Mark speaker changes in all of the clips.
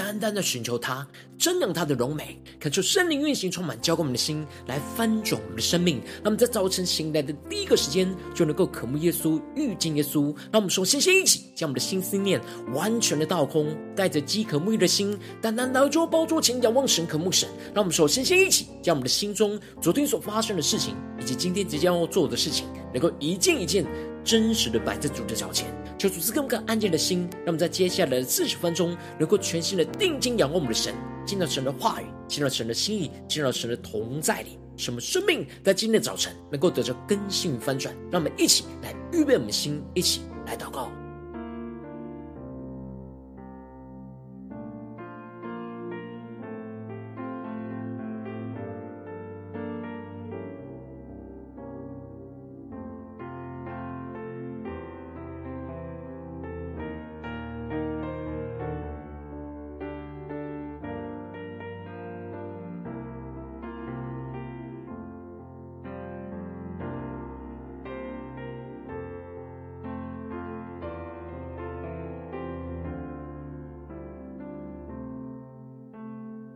Speaker 1: 单单的寻求他，瞻仰他的荣美，恳求圣灵运行，充满浇灌我们的心，来翻转我们的生命。那么在早晨醒来的第一个时间，就能够渴慕耶稣、遇见耶稣。让我们首先先一起将我们的心思念完全的倒空，带着饥渴沐浴的心，单单来到包桌前仰望神、渴慕神。让我们首先先一起将我们的心中昨天所发生的事情，以及今天即将要做的事情，能够一件一件真实的摆在主的脚前。求主赐更更安静的心，让我们在接下来的四十分钟，能够全心的定睛仰望我们的神，进到神的话语，进到神的心意，进到神的同在里，使我们生命在今天的早晨能够得着更新与翻转。让我们一起来预备我们的心，一起来祷告。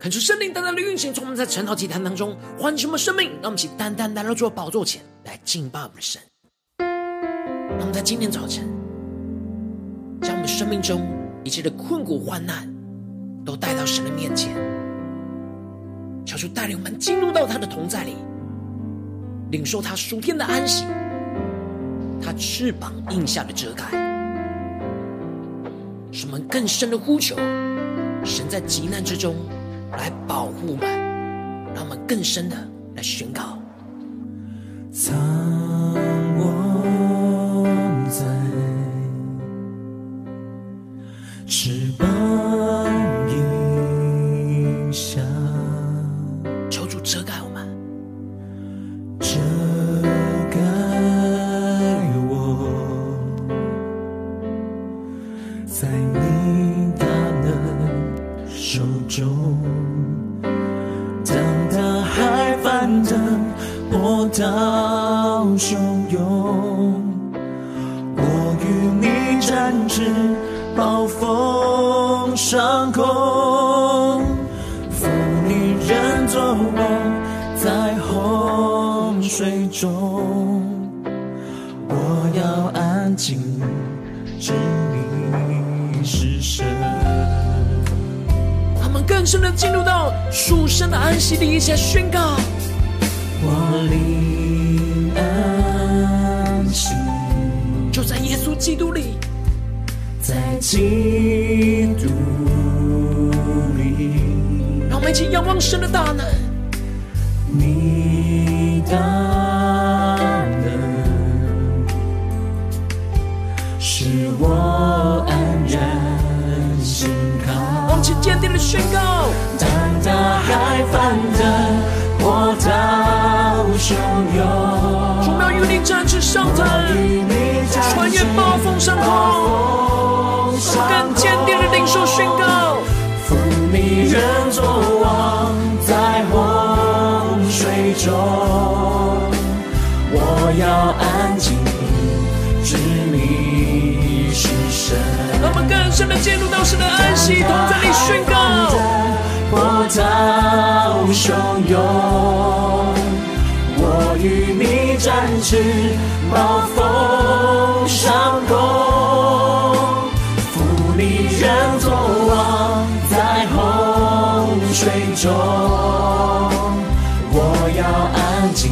Speaker 1: 恳求圣灵单单的运行，从我们在晨祷祭坛当中唤醒我们生命，让我们一起单单来到主的宝座前来敬拜我们的神。让我们在今天早晨，将我们生命中一切的困苦患难都带到神的面前，求主带领我们进入到他的同在里，领受他属天的安息，他翅膀荫下的遮盖，使我们更深的呼求神在急难之中。来保护我们，让我们更深的来宣告。涛汹涌，我
Speaker 2: 与你展翅，暴风上空，负你人作王，在洪水中，我要安静，知你是神。
Speaker 1: 他们更深的进入到属神的安息里，一起宣告。
Speaker 2: 我灵安息，
Speaker 1: 就在耶稣基督里，
Speaker 2: 在基督里。
Speaker 1: 让我们一起仰望神的大能，
Speaker 2: 你大能使我安然心靠。
Speaker 1: 我们坚定的宣告：
Speaker 2: 当大海翻腾。波涛汹涌，
Speaker 1: 我们要与你展翅上腾，穿越暴风上空，更坚定的领受宣告。
Speaker 2: 负你人作王，在洪水中，我要安静，知你是神。
Speaker 1: 让我们更深的进入到神的安息，同在里宣告。
Speaker 2: 波涛汹涌，我与你展翅，暴风上空，负你人作王，在洪水中，我要安静，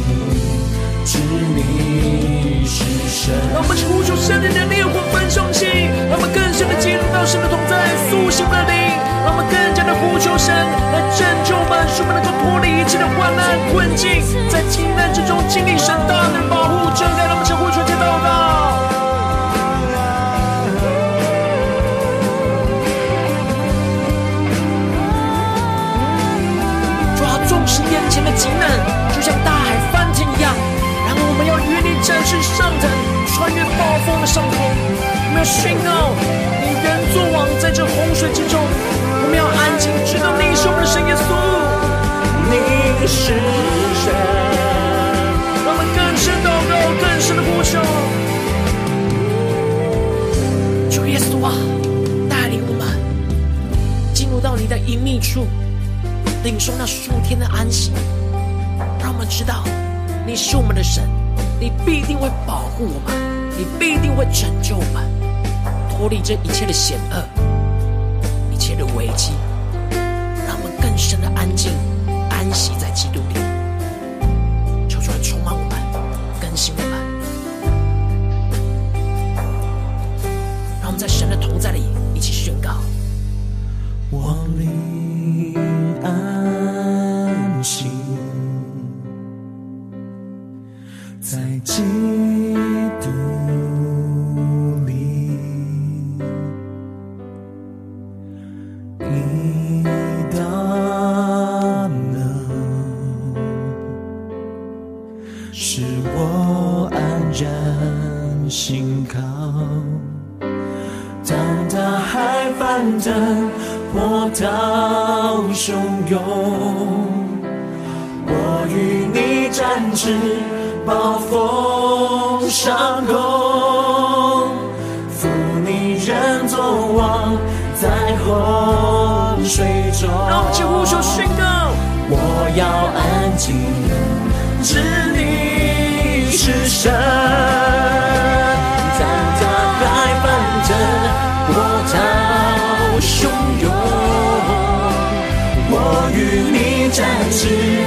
Speaker 2: 知你是神。
Speaker 1: 让我们呼求圣灵的烈火焚烧起，让我们更深的进入到神的同在，苏醒的灵。让我们更加的呼求神来拯救我们，切的患难困境，在急难之中经历神大能保护，遮盖。让我们向呼求天祷告。主啊，纵使眼前的急难就像大海翻腾一样，然后我们要与你展翅上腾，穿越暴风的上空，我们要宣告你人作王，在这洪水之中。我们要安静，知道你是我们的神耶
Speaker 2: 稣，是神。
Speaker 1: 我们更深祷告，更深的呼求。主耶稣啊，带领我们进入到你的隐秘处，领受那数天的安息。让我们知道，你是我们的神，你必定会保护我们，你必定会拯救我们，脱离这一切的险恶，一切的危机。让我们更深的安静。息在基督里。求主来充满我们，更新我们，让我们在神的同在里一起宣告。
Speaker 2: 我里展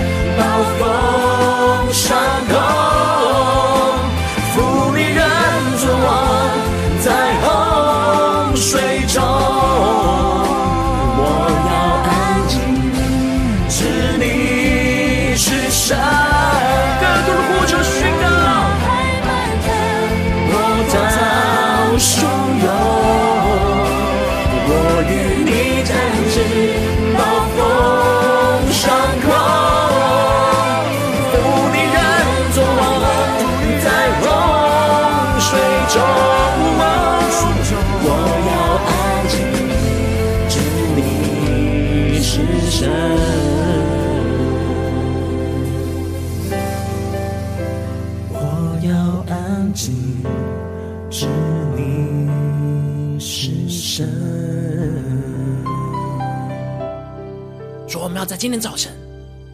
Speaker 1: 今天早晨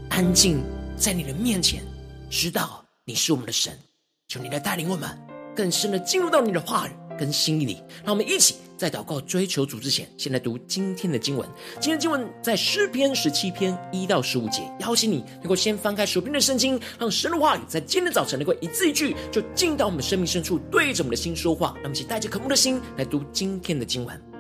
Speaker 1: 安静在你的面前，知道你是我们的神，求你来带领我们更深的进入到你的话语跟心意里。让我们一起在祷告追求主之前，先来读今天的经文。今天经文在诗篇十七篇一到十五节。邀请你能够先翻开手边的圣经，让神的话语在今天早晨能够一字一句就进到我们生命深处，对着我们的心说话。让我们一起带着渴慕的心来读今天的经文。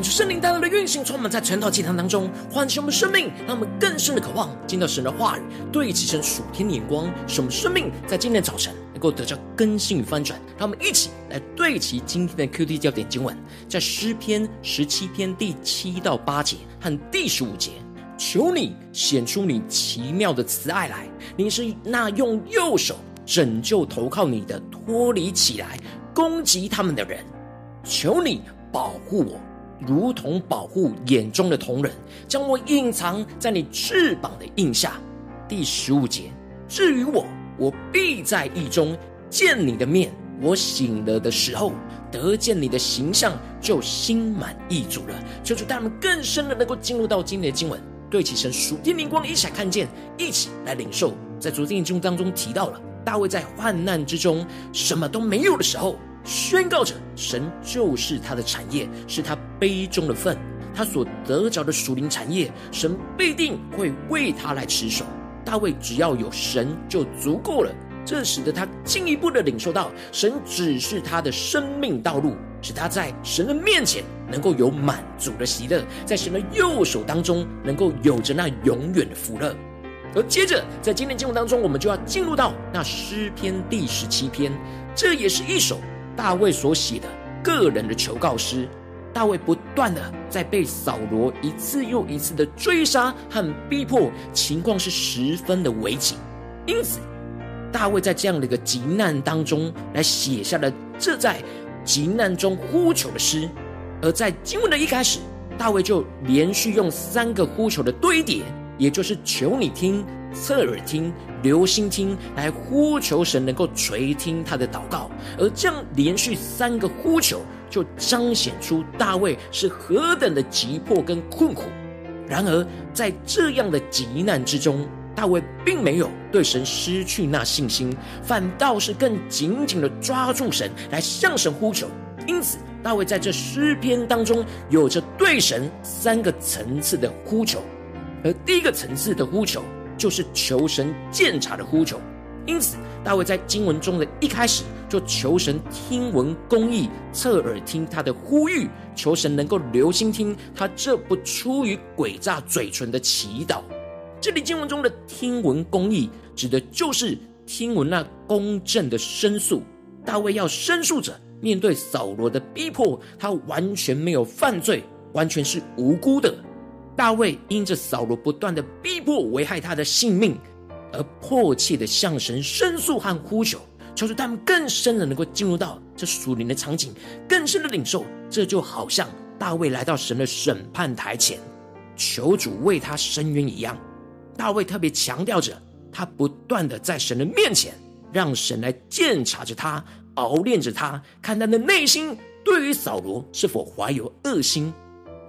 Speaker 1: 看出圣灵带来的运行，充满在晨祷祭坛当中，唤醒我们生命，让我们更深的渴望见到神的话语，对齐神属天的眼光，使我们生命在今天早晨能够得到更新与翻转。让我们一起来对齐今天的 QT 焦点经文，在诗篇十七篇第七到八节和第十五节。求你显出你奇妙的慈爱来，你是那用右手拯救投靠你的，脱离起来攻击他们的人。求你保护我。如同保护眼中的瞳人，将我隐藏在你翅膀的荫下。第十五节，至于我，我必在义中见你的面。我醒了的时候，得见你的形象，就心满意足了。求主带我们更深的能够进入到今天的经文，对齐神属天灵光，一起来看见，一起来领受。在昨天的经文当中提到了，大卫在患难之中什么都没有的时候。宣告着，神就是他的产业，是他杯中的分，他所得着的属灵产业，神必定会为他来持守。大卫只要有神就足够了，这使得他进一步的领受到，神只是他的生命道路，使他在神的面前能够有满足的喜乐，在神的右手当中能够有着那永远的福乐。而接着在今天经文当中，我们就要进入到那诗篇第十七篇，这也是一首。大卫所写的个人的求告诗，大卫不断的在被扫罗一次又一次的追杀和逼迫，情况是十分的危急。因此，大卫在这样的一个急难当中，来写下了这在急难中呼求的诗。而在经文的一开始，大卫就连续用三个呼求的堆叠，也就是求你听。侧耳听，留心听，来呼求神能够垂听他的祷告，而这样连续三个呼求，就彰显出大卫是何等的急迫跟困苦。然而，在这样的急难之中，大卫并没有对神失去那信心，反倒是更紧紧的抓住神，来向神呼求。因此，大卫在这诗篇当中，有着对神三个层次的呼求，而第一个层次的呼求。就是求神鉴察的呼求，因此大卫在经文中的一开始就求神听闻公义，侧耳听他的呼吁，求神能够留心听他这不出于诡诈嘴唇的祈祷。这里经文中的听闻公义，指的就是听闻那公正的申诉。大卫要申诉者面对扫罗的逼迫，他完全没有犯罪，完全是无辜的。大卫因着扫罗不断的逼迫，危害他的性命，而迫切的向神申诉和呼求，求主他们更深的能够进入到这属灵的场景，更深的领受。这就好像大卫来到神的审判台前，求主为他伸冤一样。大卫特别强调着，他不断的在神的面前，让神来鉴察着他，熬炼着他，看他的内心对于扫罗是否怀有恶心。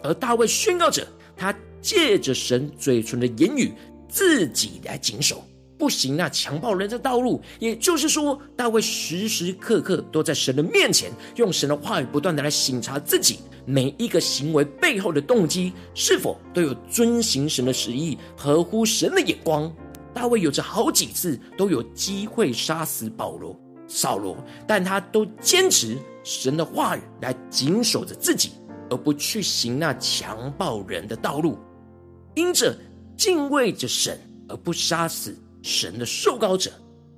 Speaker 1: 而大卫宣告着。他借着神嘴唇的言语，自己来谨守，不行那强暴人的道路。也就是说，大卫时时刻刻都在神的面前，用神的话语不断的来省察自己每一个行为背后的动机，是否都有遵行神的旨意，合乎神的眼光。大卫有着好几次都有机会杀死保罗、扫罗，但他都坚持神的话语来谨守着自己。而不去行那强暴人的道路，因着敬畏着神而不杀死神的受膏者，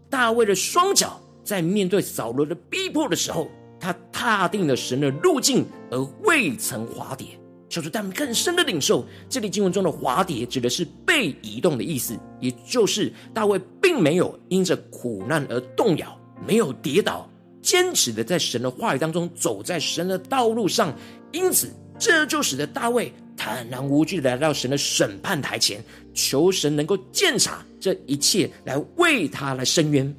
Speaker 1: 大卫的双脚在面对扫罗的逼迫的时候，他踏定了神的路径而未曾滑跌。求主带我们更深的领受，这里经文中的滑跌指的是被移动的意思，也就是大卫并没有因着苦难而动摇，没有跌倒。坚持的在神的话语当中，走在神的道路上，因此这就使得大卫坦然无惧来到神的审判台前，求神能够鉴察这一切，来为他来伸冤。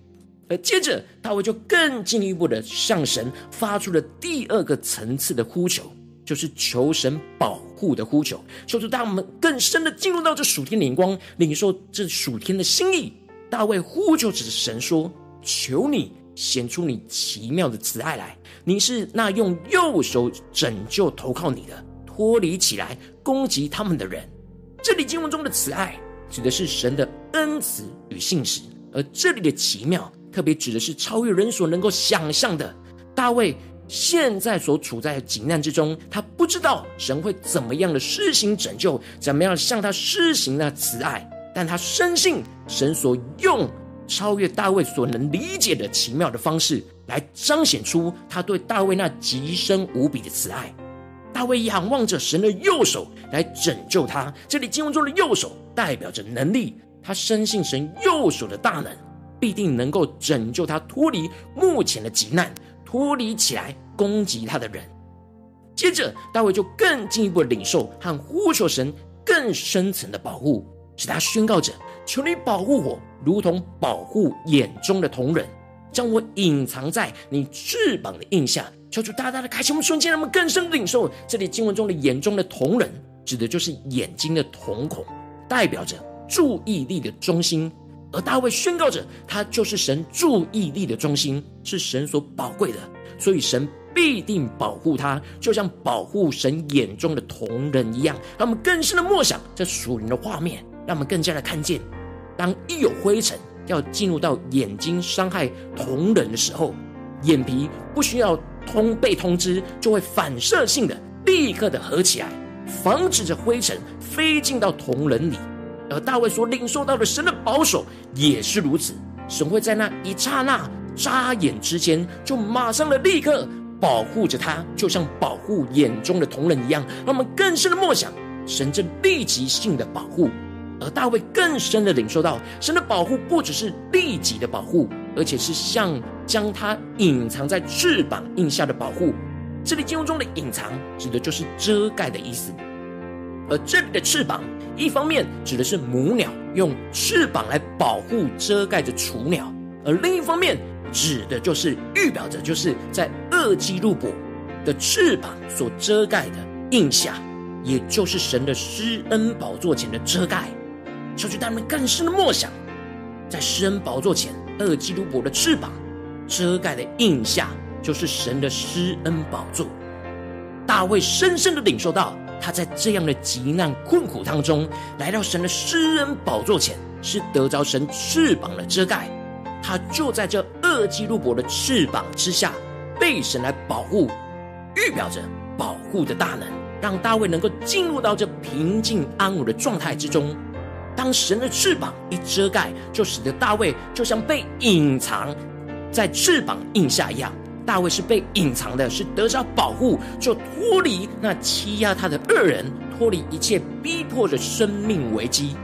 Speaker 1: 而接着大卫就更进一步的向神发出了第二个层次的呼求，就是求神保护的呼求，求主带我们更深的进入到这属天的灵光，领受这属天的心意。大卫呼求着神说：“求你。”显出你奇妙的慈爱来，你是那用右手拯救投靠你的，脱离起来攻击他们的人。这里经文中的慈爱，指的是神的恩慈与信实，而这里的奇妙，特别指的是超越人所能够想象的。大卫现在所处在的急难之中，他不知道神会怎么样的施行拯救，怎么样向他施行那慈爱，但他深信神所用超越大卫所能理解的奇妙的方式，来彰显出他对大卫那极深无比的慈爱。大卫仰望着神的右手来拯救他，这里经文中的右手代表着能力，他深信神右手的大能必定能够拯救他脱离目前的急难。脱离起来攻击他的人，接着大卫就更进一步领受和呼求神更深层的保护，使他宣告着：“求你保护我，如同保护眼中的瞳人，将我隐藏在你翅膀的荫下。”求主大大的开启我们瞬间，让我们更深的领受这里经文中的眼中的瞳人，指的就是眼睛的瞳孔，代表着注意力的中心。而大卫宣告着，他就是神注意力的中心，是神所宝贵的，所以神必定保护他，就像保护神眼中的瞳人一样。让我们更深的默想这属灵的画面，让我们更加的看见，当一有灰尘要进入到眼睛伤害瞳人的时候，眼皮不需要通被通知，就会反射性的立刻的合起来，防止着灰尘飞进到瞳人里。而大卫所领受到的神的保守也是如此，神会在那一刹那眨眼之间，就马上的立刻保护着他，就像保护眼中的瞳人一样。让我们更深的默想神这立即性的保护，而大卫更深的领受到神的保护不只是立即的保护，而且是像将他隐藏在翅膀印下的保护。这里经文中的隐藏指的就是遮盖的意思，而这里的翅膀。一方面指的是母鸟用翅膀来保护遮盖着雏鸟，而另一方面指的就是预表着就是在二基路伯的翅膀所遮盖的印下，也就是神的施恩宝座前的遮盖。求主他们更深的默想，在施恩宝座前二基路伯的翅膀遮盖的印下，就是神的施恩宝座。大卫深深的领受到。他在这样的急难困苦当中，来到神的施恩宝座前，是得着神翅膀的遮盖。他就在这二基路伯的翅膀之下，被神来保护，预表着保护的大能，让大卫能够进入到这平静安稳的状态之中。当神的翅膀一遮盖，就使得大卫就像被隐藏在翅膀印下一样。大卫是被隐藏的，是得着保护，就脱离那欺压他的恶人，脱离一切逼迫着生命危机。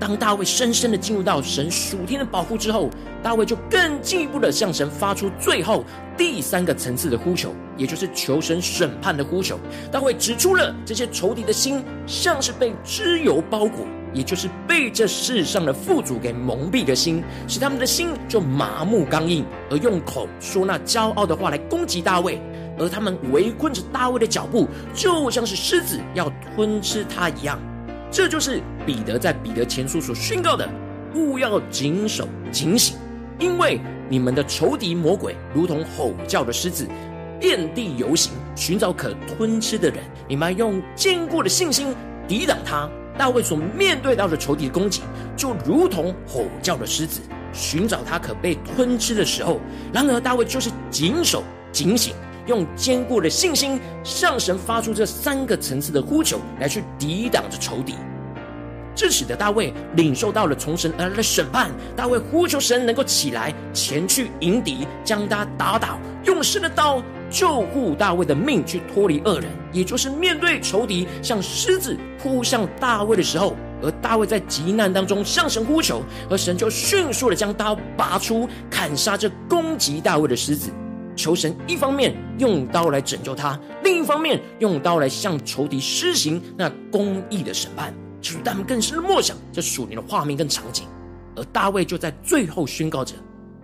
Speaker 1: 当大卫深深的进入到神属天的保护之后，大卫就更进一步的向神发出最后第三个层次的呼求，也就是求神审判的呼求。大卫指出了这些仇敌的心像是被脂油包裹。也就是被这世上的富足给蒙蔽的心，使他们的心就麻木刚硬，而用口说那骄傲的话来攻击大卫，而他们围困着大卫的脚步，就像是狮子要吞吃他一样。这就是彼得在彼得前书所宣告的：勿要谨守警醒，因为你们的仇敌魔鬼如同吼叫的狮子，遍地游行，寻找可吞吃的人。你们用坚固的信心抵挡他。大卫所面对到的仇敌的攻击，就如同吼叫的狮子，寻找他可被吞吃的时候。然而，大卫就是谨守警醒，用坚固的信心向神发出这三个层次的呼求，来去抵挡着仇敌。这使得大卫领受到了从神而来的审判。大卫呼求神能够起来前去迎敌，将他打倒，用神的刀。救护大卫的命，去脱离恶人，也就是面对仇敌像狮子扑向大卫的时候，而大卫在急难当中向神呼求，而神就迅速的将刀拔出，砍杀这攻击大卫的狮子。求神一方面用刀来拯救他，另一方面用刀来向仇敌施行那公义的审判，使他们更深的默想这属灵的画面跟场景。而大卫就在最后宣告着，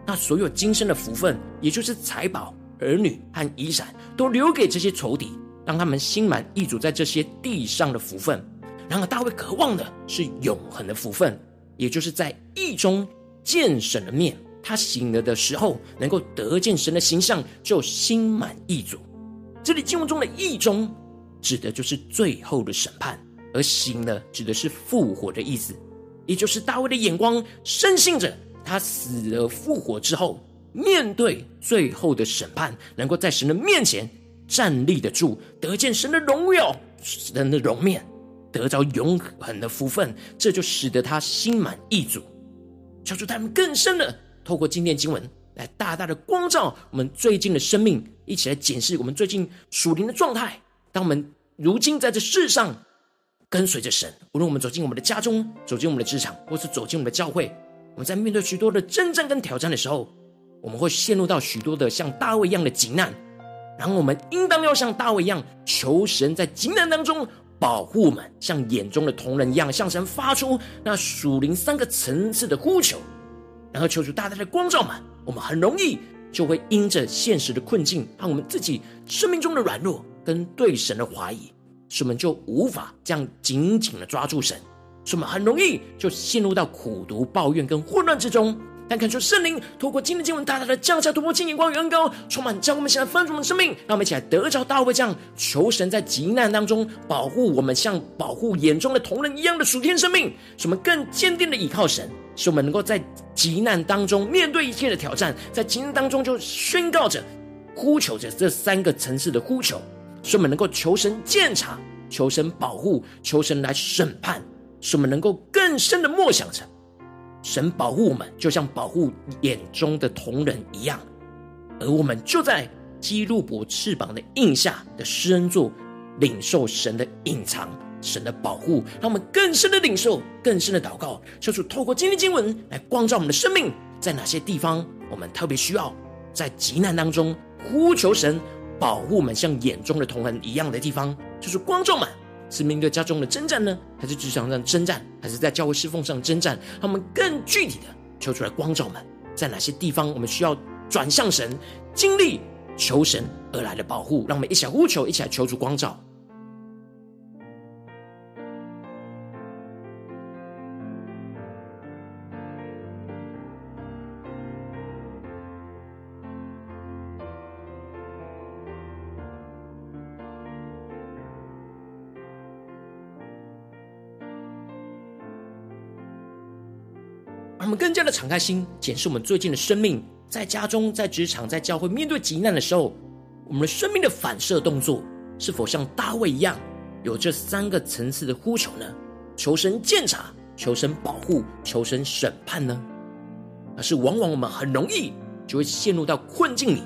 Speaker 1: 那所有今生的福分，也就是财宝。儿女和遗产都留给这些仇敌，让他们心满意足在这些地上的福分。然而，大卫渴望的是永恒的福分，也就是在义中见神的面。他醒了的时候，能够得见神的形象，就心满意足。这里经文中的义中，指的就是最后的审判；而醒了，指的是复活的意思。也就是大卫的眼光深信着，他死而复活之后。面对最后的审判，能够在神的面前站立得住，得见神的荣耀、神的荣面，得着永恒的福分，这就使得他心满意足。求主他们更深的透过今天经文，来大大的光照我们最近的生命，一起来检视我们最近属灵的状态。当我们如今在这世上跟随着神，无论我们走进我们的家中，走进我们的职场，或是走进我们的教会，我们在面对许多的征战跟挑战的时候，我们会陷入到许多的像大卫一样的急难，然后我们应当要像大卫一样，求神在急难当中保护我们，像眼中的瞳人一样，向神发出那属灵三个层次的呼求，然后求主大大的光照们。我们很容易就会因着现实的困境，和我们自己生命中的软弱跟对神的怀疑，使我们就无法这样紧紧的抓住神，使我们很容易就陷入到苦读、抱怨跟混乱之中。但恳求圣灵透过今天经文，大大的降下突破、金眼光与恩膏，充满将我们现在丰盛的生命，让我们一起来得着大卫这样求神在急难当中保护我们，像保护眼中的瞳人一样的属天生命，使我们更坚定的依靠神，使我们能够在急难当中面对一切的挑战，在极难当中就宣告着、呼求着这三个层次的呼求，使我们能够求神鉴察、求神保护、求神来审判，使我们能够更深的默想着。神保护我们，就像保护眼中的瞳人一样，而我们就在基路伯翅膀的印下的施恩座，领受神的隐藏、神的保护，让我们更深的领受、更深的祷告，求主透过今天经文来光照我们的生命，在哪些地方我们特别需要在急难当中呼求神保护我们，像眼中的瞳人一样的地方，就是光照们。是面对家中的征战呢，还是职场上征战，还是在教会侍奉上征战？他们更具体的求出来光照们，在哪些地方我们需要转向神，经历求神而来的保护？让我们一起来呼求，一起来求主光照。们更加的敞开心，检视我们最近的生命，在家中、在职场、在教会，面对急难的时候，我们的生命的反射动作是否像大卫一样，有这三个层次的呼求呢？求神鉴察，求神保护，求神审判呢？而是往往我们很容易就会陷入到困境里，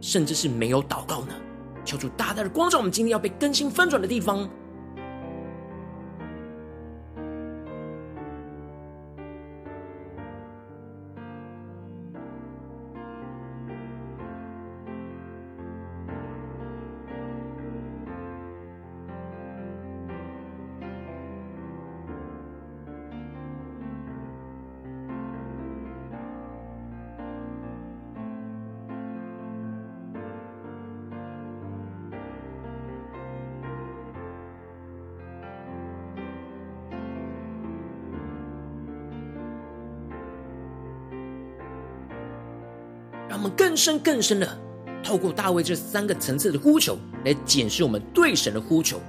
Speaker 1: 甚至是没有祷告呢？求主大大的光照我们今天要被更新翻转的地方。深更深的透过大卫这三个层次的呼求来检视我们对神的呼求，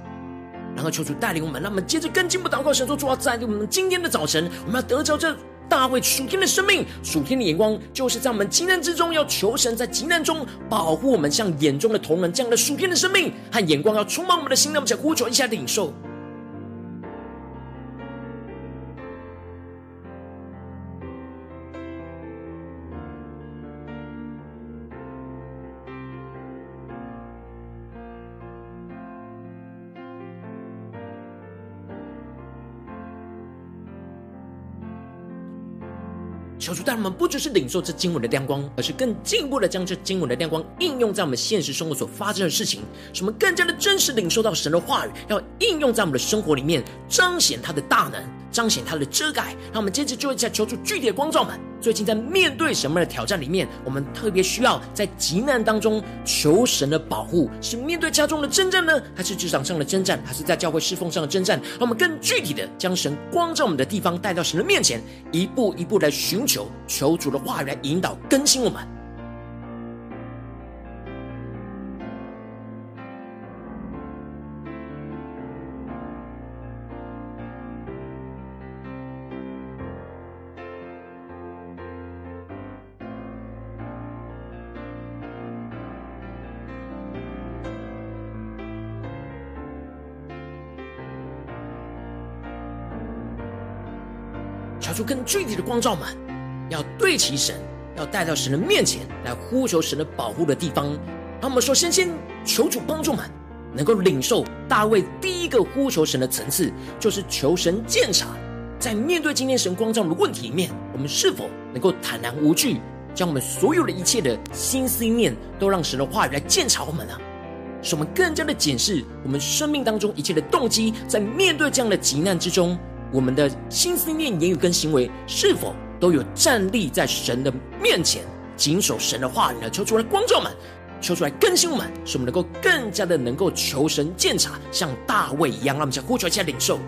Speaker 1: 然后求主带领我们，让我们接着更进一步祷告，神说主啊，在我们今天的早晨，我们要得着这大卫属天的生命、属天的眼光，就是在我们急难之中要求神在急难中保护我们，像眼中的瞳人这样的属天的生命和眼光，要充满我们的心，让我们想呼求一下领受。求主带我们不只是领受这经文的亮光，而是更进一步的将这经文的亮光应用在我们现实生活所发生的事情，使我们更加的真实领受到神的话语，要应用在我们的生活里面，彰显他的大能，彰显他的遮盖。让我们接着就会在求出具体的光照们。最近在面对什么样的挑战里面，我们特别需要在急难当中求神的保护，是面对家中的征战呢，还是职场上的征战，还是在教会侍奉上的征战？让我们更具体的将神光照我们的地方带到神的面前，一步一步来寻求，求主的话语来引导更新我们。更具体的光照们，要对齐神，要带到神的面前来呼求神的保护的地方。那我们说，先先求主帮助们，能够领受大卫第一个呼求神的层次，就是求神鉴察，在面对今天神光照的问题里面，我们是否能够坦然无惧，将我们所有的一切的心思意念，都让神的话语来鉴察我们呢？使我们更加的检视我们生命当中一切的动机，在面对这样的急难之中，我们的心思念、言语跟行为，是否都有站立在神的面前，谨守神的话语呢？求出来光照们，求出来更新我们，使我们能够更加的能够求神鉴察，像大卫一样，让我们呼求一下领受。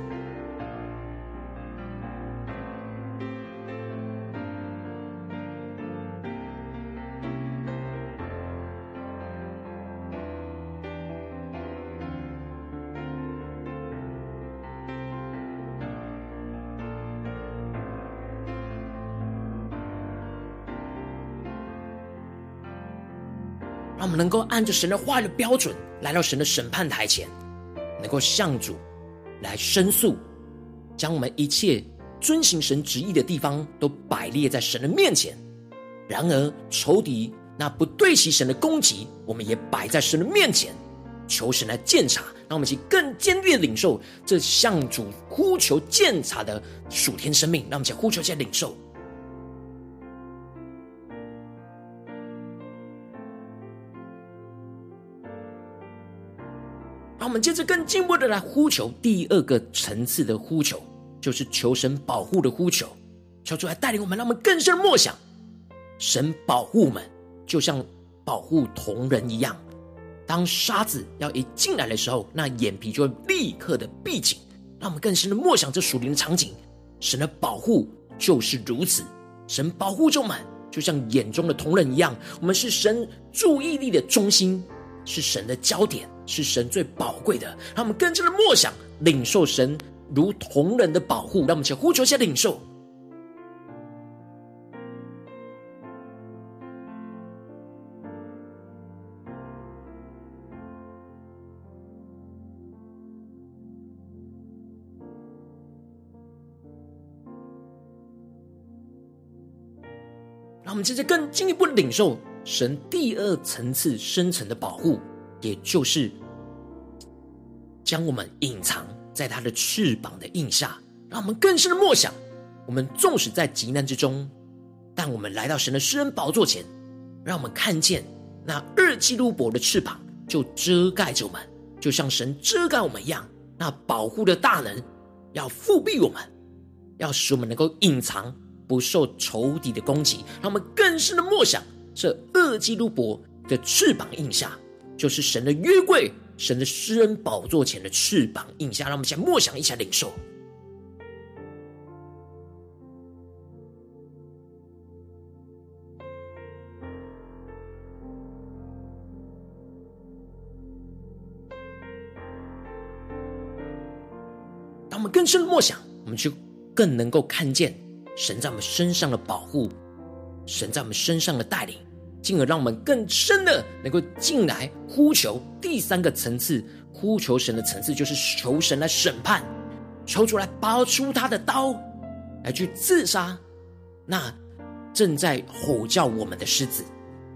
Speaker 1: 能够按着神的话语的标准，来到神的审判台前，能够向主来申诉，将我们一切遵行神旨意的地方都摆列在神的面前。然而仇敌那不对齐神的攻击，我们也摆在神的面前，求神来鉴察，让我们一起更坚定的领受这向主呼求鉴察的属天生命。让我们一起呼求，一起领受。让我们接着更进一步的来呼求第二个层次的呼求，就是求神保护的呼求，求主来带领我们，让我们更深默想，神保护我们，就像保护瞳人一样。当沙子要一进来的时候，那眼皮就会立刻的闭紧。让我们更深的默想这属灵的场景，神的保护就是如此，神保护着我们，就像眼中的瞳人一样，我们是神注意力的中心。是神的焦点，是神最宝贵的。让我们更加的默想，领受神如同人的保护。让我们先呼求一下领受。让我们接着更进一步的领受。神第二层次深层的保护，也就是将我们隐藏在他的翅膀的印下，让我们更深的默想。我们纵使在极难之中，但我们来到神的施恩宝座前，让我们看见那二基路伯的翅膀就遮盖着我们，就像神遮盖我们一样。那保护的大能要覆庇我们，要使我们能够隐藏，不受仇敌的攻击。让我们更深的默想。这二基路伯的翅膀印下，就是神的约柜，神的施恩宝座前的翅膀印下。让我们先默想一下，领受。当我们更深的默想，我们就更能够看见神在我们身上的保护。神在我们身上的带领，进而让我们更深的能够进来呼求第三个层次，呼求神的层次，就是求神来审判，求主来拔出他的刀，来去刺杀那正在吼叫我们的狮子。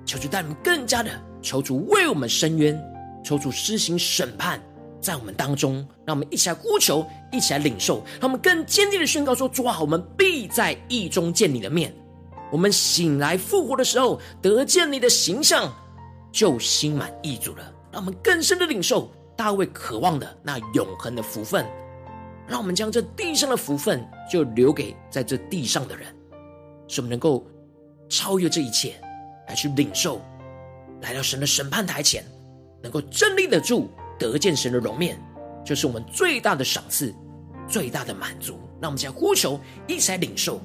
Speaker 1: 求主带我们更加的，求主为我们伸冤，求主施行审判在我们当中，让我们一起来呼求，一起来领受，让我们更坚定的宣告说：主啊，我们必在义中见你的面。我们醒来复活的时候，得见你的形象，就心满意足了。让我们更深的领受大卫渴望的那永恒的福分。让我们将这地上的福分，就留给在这地上的人，使我们能够超越这一切，来去领受，来到神的审判台前，能够站立得住，得见神的容面，就是我们最大的赏赐，最大的满足。让我们将呼求，一起来领受。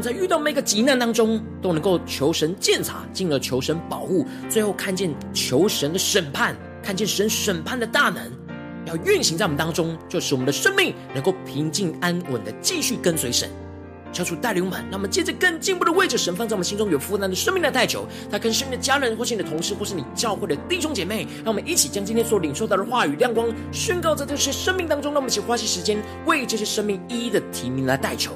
Speaker 1: 在遇到每个急难当中，都能够求神鉴察，进而求神保护，最后看见求神的审判，看见神审判的大能，要运行在我们当中，就使我们的生命能够平静安稳的继续跟随神。求主带领我们，让我们接着更进一步的为着神放在我们心中有负担的生命来代求。他跟身边的家人，或是你的同事，或是你教会的弟兄姐妹，让我们一起将今天所领受到的话语亮光宣告在这些生命当中。让我们一起花些时间为这些生命一一的提名来代求。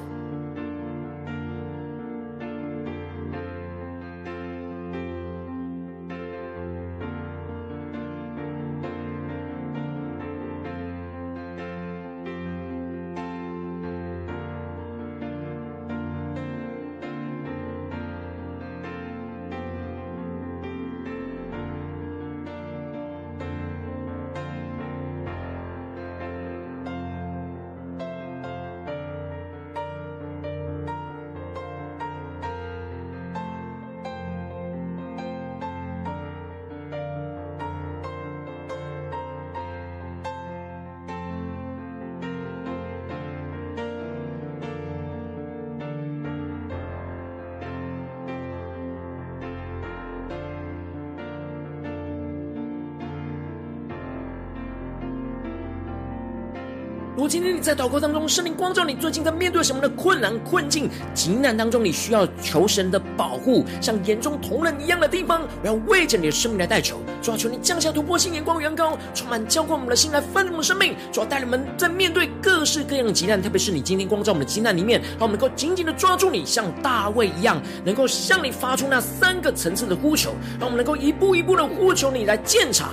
Speaker 1: 今天你在祷告当中，圣灵光照你，最近在面对什么的困难、困境、急难当中，你需要求神的保护，像眼中瞳人一样的地方，我要为着你的生命来代求。主要求你降下突破性眼光，远高，充满浇灌我们的心，来丰盛我们的生命。主要带领我们在面对各式各样的急难，特别是你今天光照我们的急难里面，让我们能够紧紧的抓住你，像大卫一样，能够向你发出那三个层次的呼求，让我们能够一步一步的呼求你来鉴察，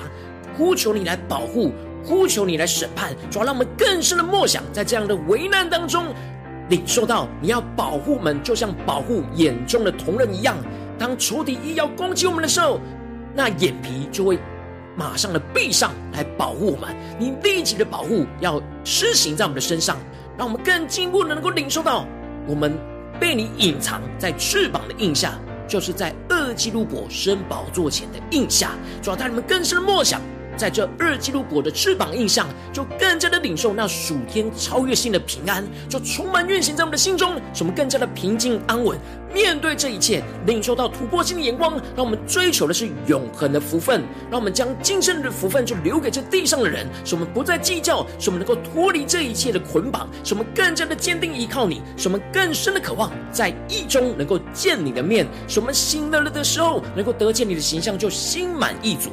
Speaker 1: 呼求你来保护。呼求你来审判，主要让我们更深的默想，在这样的危难当中，领受到你要保护我们，就像保护眼中的瞳人一样。当仇敌一要攻击我们的时候，那眼皮就会马上的闭上来保护我们。你立即的保护要施行在我们的身上，让我们更进一步的能够领受到，我们被你隐藏在翅膀的印下，就是在二基路伯升宝座前的印下。主要带你们更深的默想。在这二基路伯的翅膀印象，就更加的领受那属天超越性的平安，就充满运行在我们的心中，使我们更加的平静安稳。面对这一切，领受到突破性的眼光，让我们追求的是永恒的福分，让我们将今生的福分就留给这地上的人，使我们不再计较，使我们能够脱离这一切的捆绑，使我们更加的坚定依靠你，使我们更深的渴望在义中能够见你的面，使我们醒了的时候能够得见你的形象，就心满意足。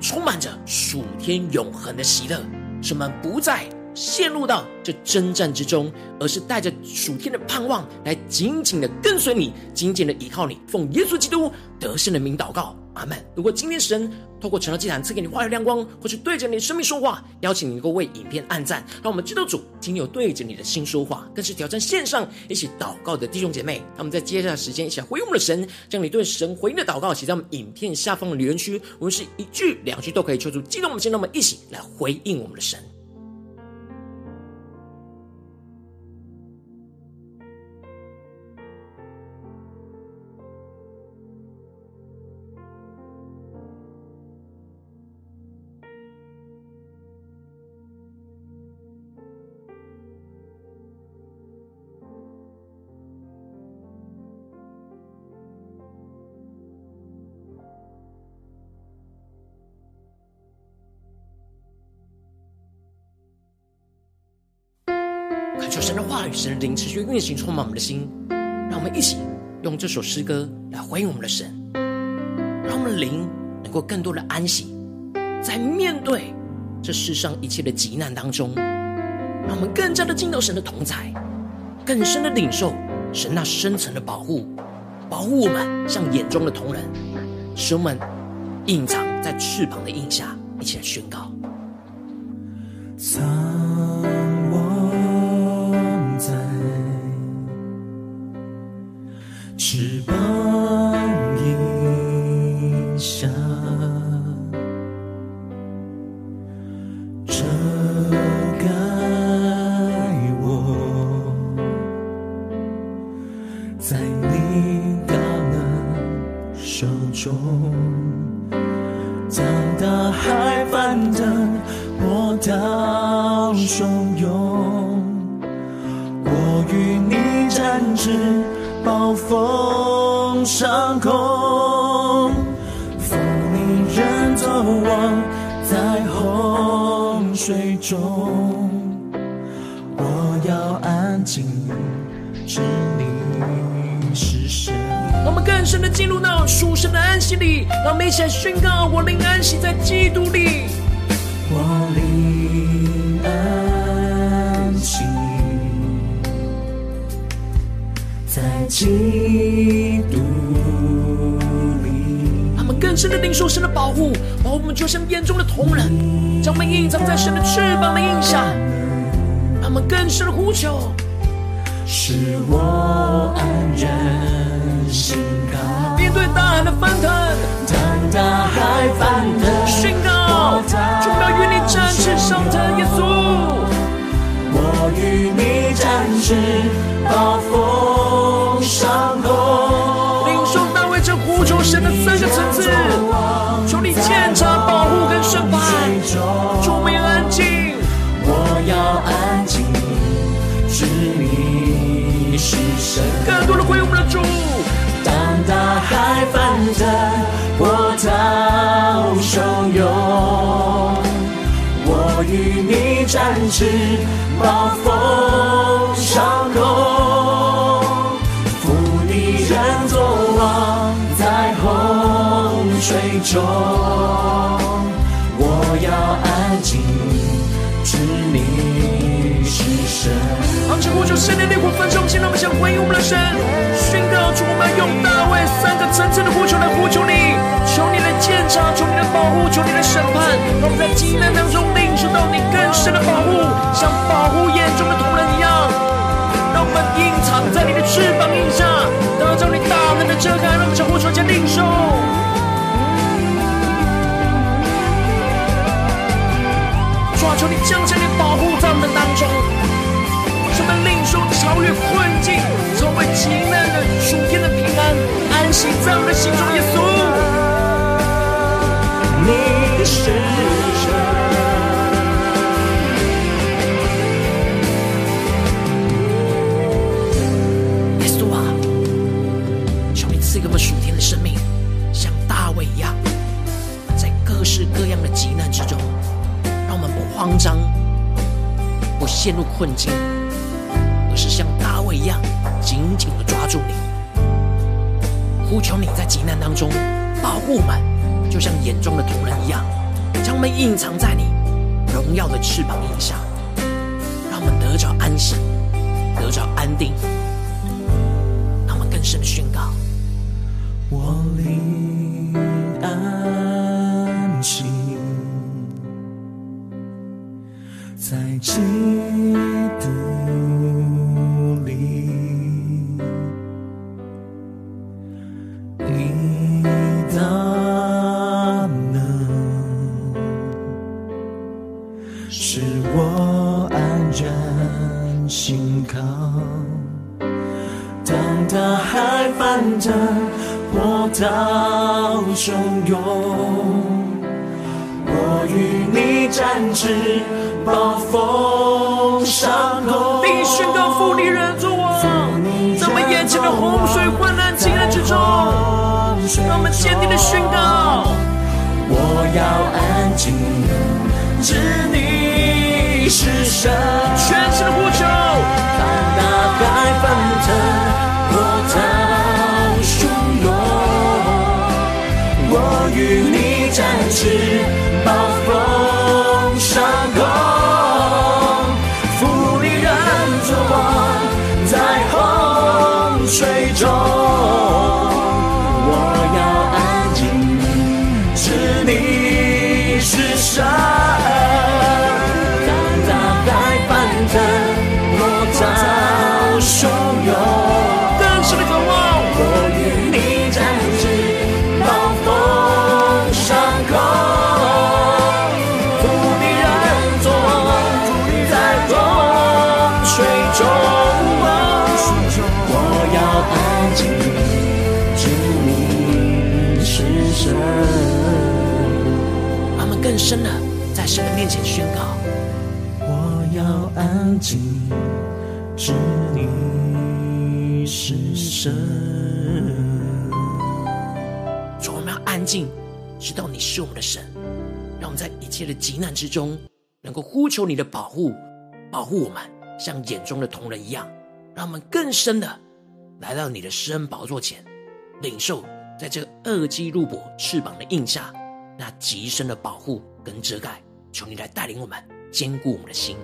Speaker 1: 充满着属天永恒的喜乐，使我们不再陷入到这征战之中，而是带着属天的盼望来紧紧的跟随你，紧紧的依靠你，奉耶稣基督得胜的名祷告。阿门。如果今天神透过晨祷祭坛赐给你话语亮光，或是对着你的生命说话，邀请你能够为影片按赞，让我们知道主今天有对着你的心说话，更是挑战线上一起祷告的弟兄姐妹。让我们在接下来的时间一起回应我们的神，将你对神回应的祷告写在我们影片下方的留言区，我们是一句两句都可以求助激动我们心，让我们一起来回应我们的神。求神的话语、神的灵持续运行，充满我们的心。让我们一起用这首诗歌来回应我们的神，让我们的灵能够更多的安息，在面对这世上一切的急难当中，让我们更加的进到神的同在，更深的领受神那深层的保护，保护我们像眼中的瞳人，使我们隐藏在翅膀的荫下，一起来宣告。
Speaker 2: 知你是神。
Speaker 1: 让我们更深的进入到属神的安息里，让我们一起来宣告：我灵安息在基督里。
Speaker 2: 我灵安息在基督里。
Speaker 1: 他们更深的领受神的保护，保护我们就像眼中的瞳人，将我们隐藏在神的翅膀的荫下。让我们更深的呼求，
Speaker 2: 使我安然心高。
Speaker 1: 面对大海的翻腾，
Speaker 2: 当大海翻腾，
Speaker 1: 宣告，主要与你展翅上腾，耶稣，
Speaker 2: 我与你展翅，暴风上空。
Speaker 1: 领受大卫这呼求神的三个层次，
Speaker 2: 翅，暴风上空，负你人作王在洪水中。我要安静，知你是神。
Speaker 1: 昂起呼求，圣灵烈火焚烧，现在我们想回应我们的神，宣告主，我们用大卫三个层次的呼求来呼求你，求你来检查，求你来保护，求你来审判，让我们在急难当中受到你更深的保护，像保护眼中的瞳人一样，让我们隐藏在你的翅膀荫下，得着你大能的遮盖，让我们向呼求加领受。主啊，求你降下你保护在我们当中。什么领受超越困境，成为极难的属天的平安，安息在我们的心中，耶稣。
Speaker 2: 你是神。
Speaker 1: 慌张，不陷入困境。而是像大卫一样紧紧的抓住你，呼求你在急难当中保护我们，就像眼中的瞳人一样，将我们隐藏在你荣耀的翅膀荫下，让我们得着安息，得着安定，让我们更深的宣告：
Speaker 2: 我
Speaker 1: 切的极难之中，能够呼求你的保护，保护我们，像眼中的瞳人一样，让我们更深的来到你的施恩宝座前，领受在这个恶基路伯翅膀的印下那极深的保护跟遮盖。求你来带领我们，坚固我们的心。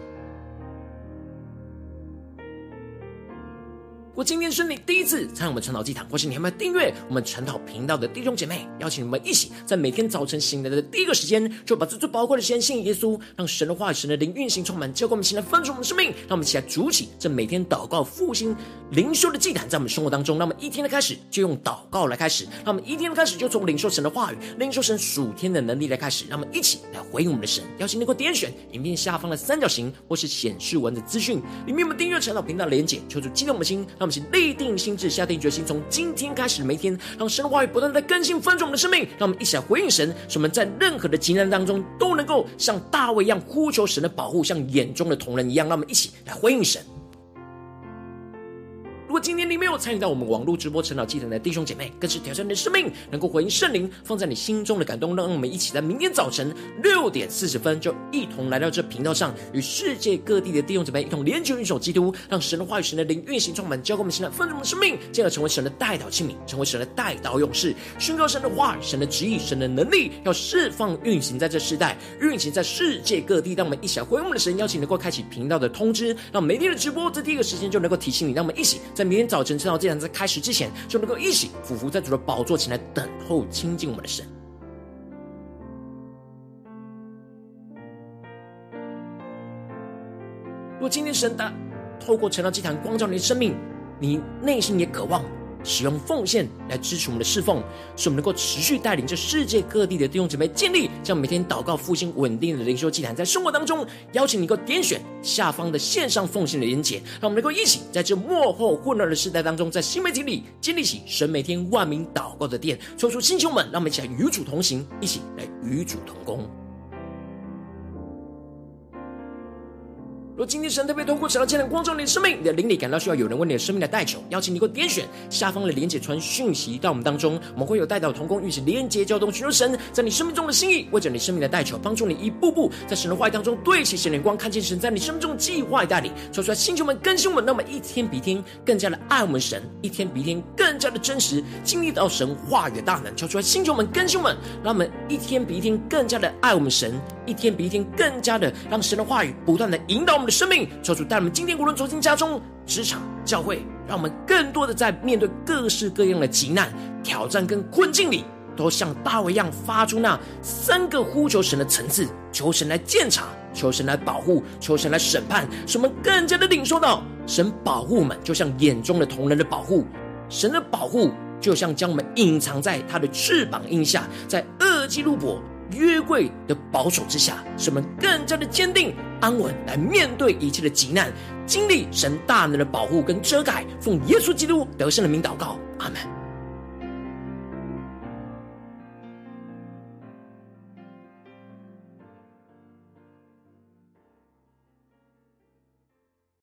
Speaker 1: 果今天是你第一次参与我们晨祷祭坛，或是你还没有订阅我们晨祷频道的弟兄姐妹，邀请你们一起在每天早晨醒来的第一个时间，就把这最宝贵的时间献耶稣，让神的话语、神的灵运行充满，教灌我们现在分盛我们生命。让我们一起来筑起这每天祷告复兴灵修的祭坛，在我们生活当中。那么一天的开始就用祷告来开始，那么一天的开始就从领受神的话语、领受神属天的能力来开始。让我们一起来回应我们的神。邀请你能够点选影片下方的三角形，或是显示文的资讯里面，我们订阅晨祷频道的连结，求主激动我们的心，我们请立定心智，下定决心，从今天开始每天，让神的话语不断在更新翻转我们的生命。让我们一起来回应神，使我们在任何的急难当中都能够像大卫一样呼求神的保护，像眼中的瞳人一样。让我们一起来回应神。果今天你没有参与到我们网络直播晨祷祭坛的弟兄姐妹，更是挑战你。的生命，能够回应圣灵放在你。心中的感动。让我们一起在明天早晨六点四十分，就一同来到这频道上，与世界各地的弟兄姐妹一同联结、运手基督，让神的话语、神的灵运行充满，交给我们现在丰盛的生命，进而成为神的代祷器皿，成为神的代祷勇士，宣告神的话、神的旨意、神的能力，要释放运行在这世代，运行在世界各地。让我们一起来回应我们的神，邀请能够开启频道的通知，让每天的直播在第一个时间就能够提醒你。让我们一起在。明天早晨，晨祷祭坛在开始之前，就能够一起俯伏在主的宝座前来等候亲近我们的神。如果今天神的透过晨祷祭坛光照你的生命，你内心也渴望。使用奉献来支持我们的侍奉，使我们能够持续带领着世界各地的弟兄姊妹建立这样每天祷告复兴稳定的灵修祭坛，在生活当中邀请你能够点选下方的线上奉献的连结，让我们能够一起在这幕后混乱的时代当中，在新媒体里建立起神每天万名祷告的殿，抽出星球们，让我们一起来与主同行，一起来与主同工。若今天神特别透过晨祷祭坛光照你的生命，你的灵里感到需要有人为你的生命来代求，邀请你给我点选下方的连结传讯息到我们当中，我们会有代祷同工与其连结交通，寻求神在你生命中的心意，为着你生命的代求，帮助你一步步在神的话语当中对齐神的光，看见神在你生命中的计划带领，说出来星球们更新我们，那么一天比一天更加的爱我们神，一天比一天更加的真实经历到神话语的大能，敲出来星球们更新我们，让我们一天比一天更加的爱我们神，一天比一天更加的让神的话语不断的引导我们。的生命，求主带我们今天无论走进家中、职场、教会，让我们更多的在面对各式各样的急难、挑战跟困境里，都像大卫一样发出那三个呼求神的层次，求神来鉴察，求神来保护，求神来审判，使我们更加的领受到神保护我们，就像眼中的瞳人的保护，神的保护就像将我们隐藏在他的翅膀荫下，在恶基路伯。约柜的保守之下，使我们更加的坚定安稳，来面对一切的急难，经历神大能的保护跟遮盖。奉耶稣基督得胜的名祷告，阿门。